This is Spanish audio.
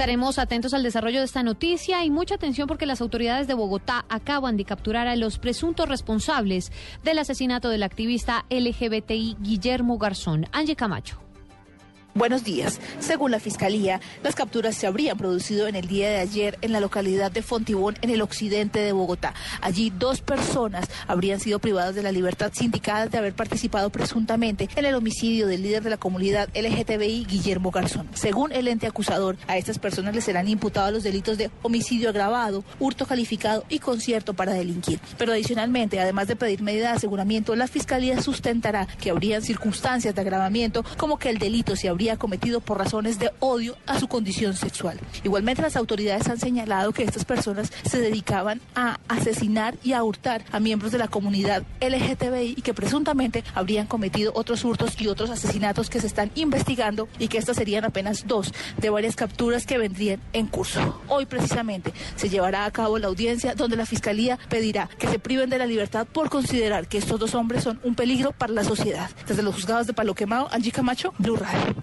Estaremos atentos al desarrollo de esta noticia y mucha atención porque las autoridades de Bogotá acaban de capturar a los presuntos responsables del asesinato del activista LGBTI Guillermo Garzón. Angie Camacho. Buenos días. Según la Fiscalía, las capturas se habrían producido en el día de ayer en la localidad de Fontibón, en el occidente de Bogotá. Allí dos personas habrían sido privadas de la libertad sindicadas de haber participado presuntamente en el homicidio del líder de la comunidad LGTBI, Guillermo Garzón. Según el ente acusador, a estas personas les serán imputados los delitos de homicidio agravado, hurto calificado y concierto para delinquir. Pero adicionalmente, además de pedir medida de aseguramiento, la Fiscalía sustentará que habrían circunstancias de agravamiento como que el delito se habría cometido por razones de odio a su condición sexual. Igualmente las autoridades han señalado que estas personas se dedicaban a asesinar y a hurtar a miembros de la comunidad LGTBI y que presuntamente habrían cometido otros hurtos y otros asesinatos que se están investigando y que estas serían apenas dos de varias capturas que vendrían en curso. Hoy precisamente se llevará a cabo la audiencia donde la Fiscalía pedirá que se priven de la libertad por considerar que estos dos hombres son un peligro para la sociedad. Desde los juzgados de Palo Quemado, Angie Camacho, Blue Radio.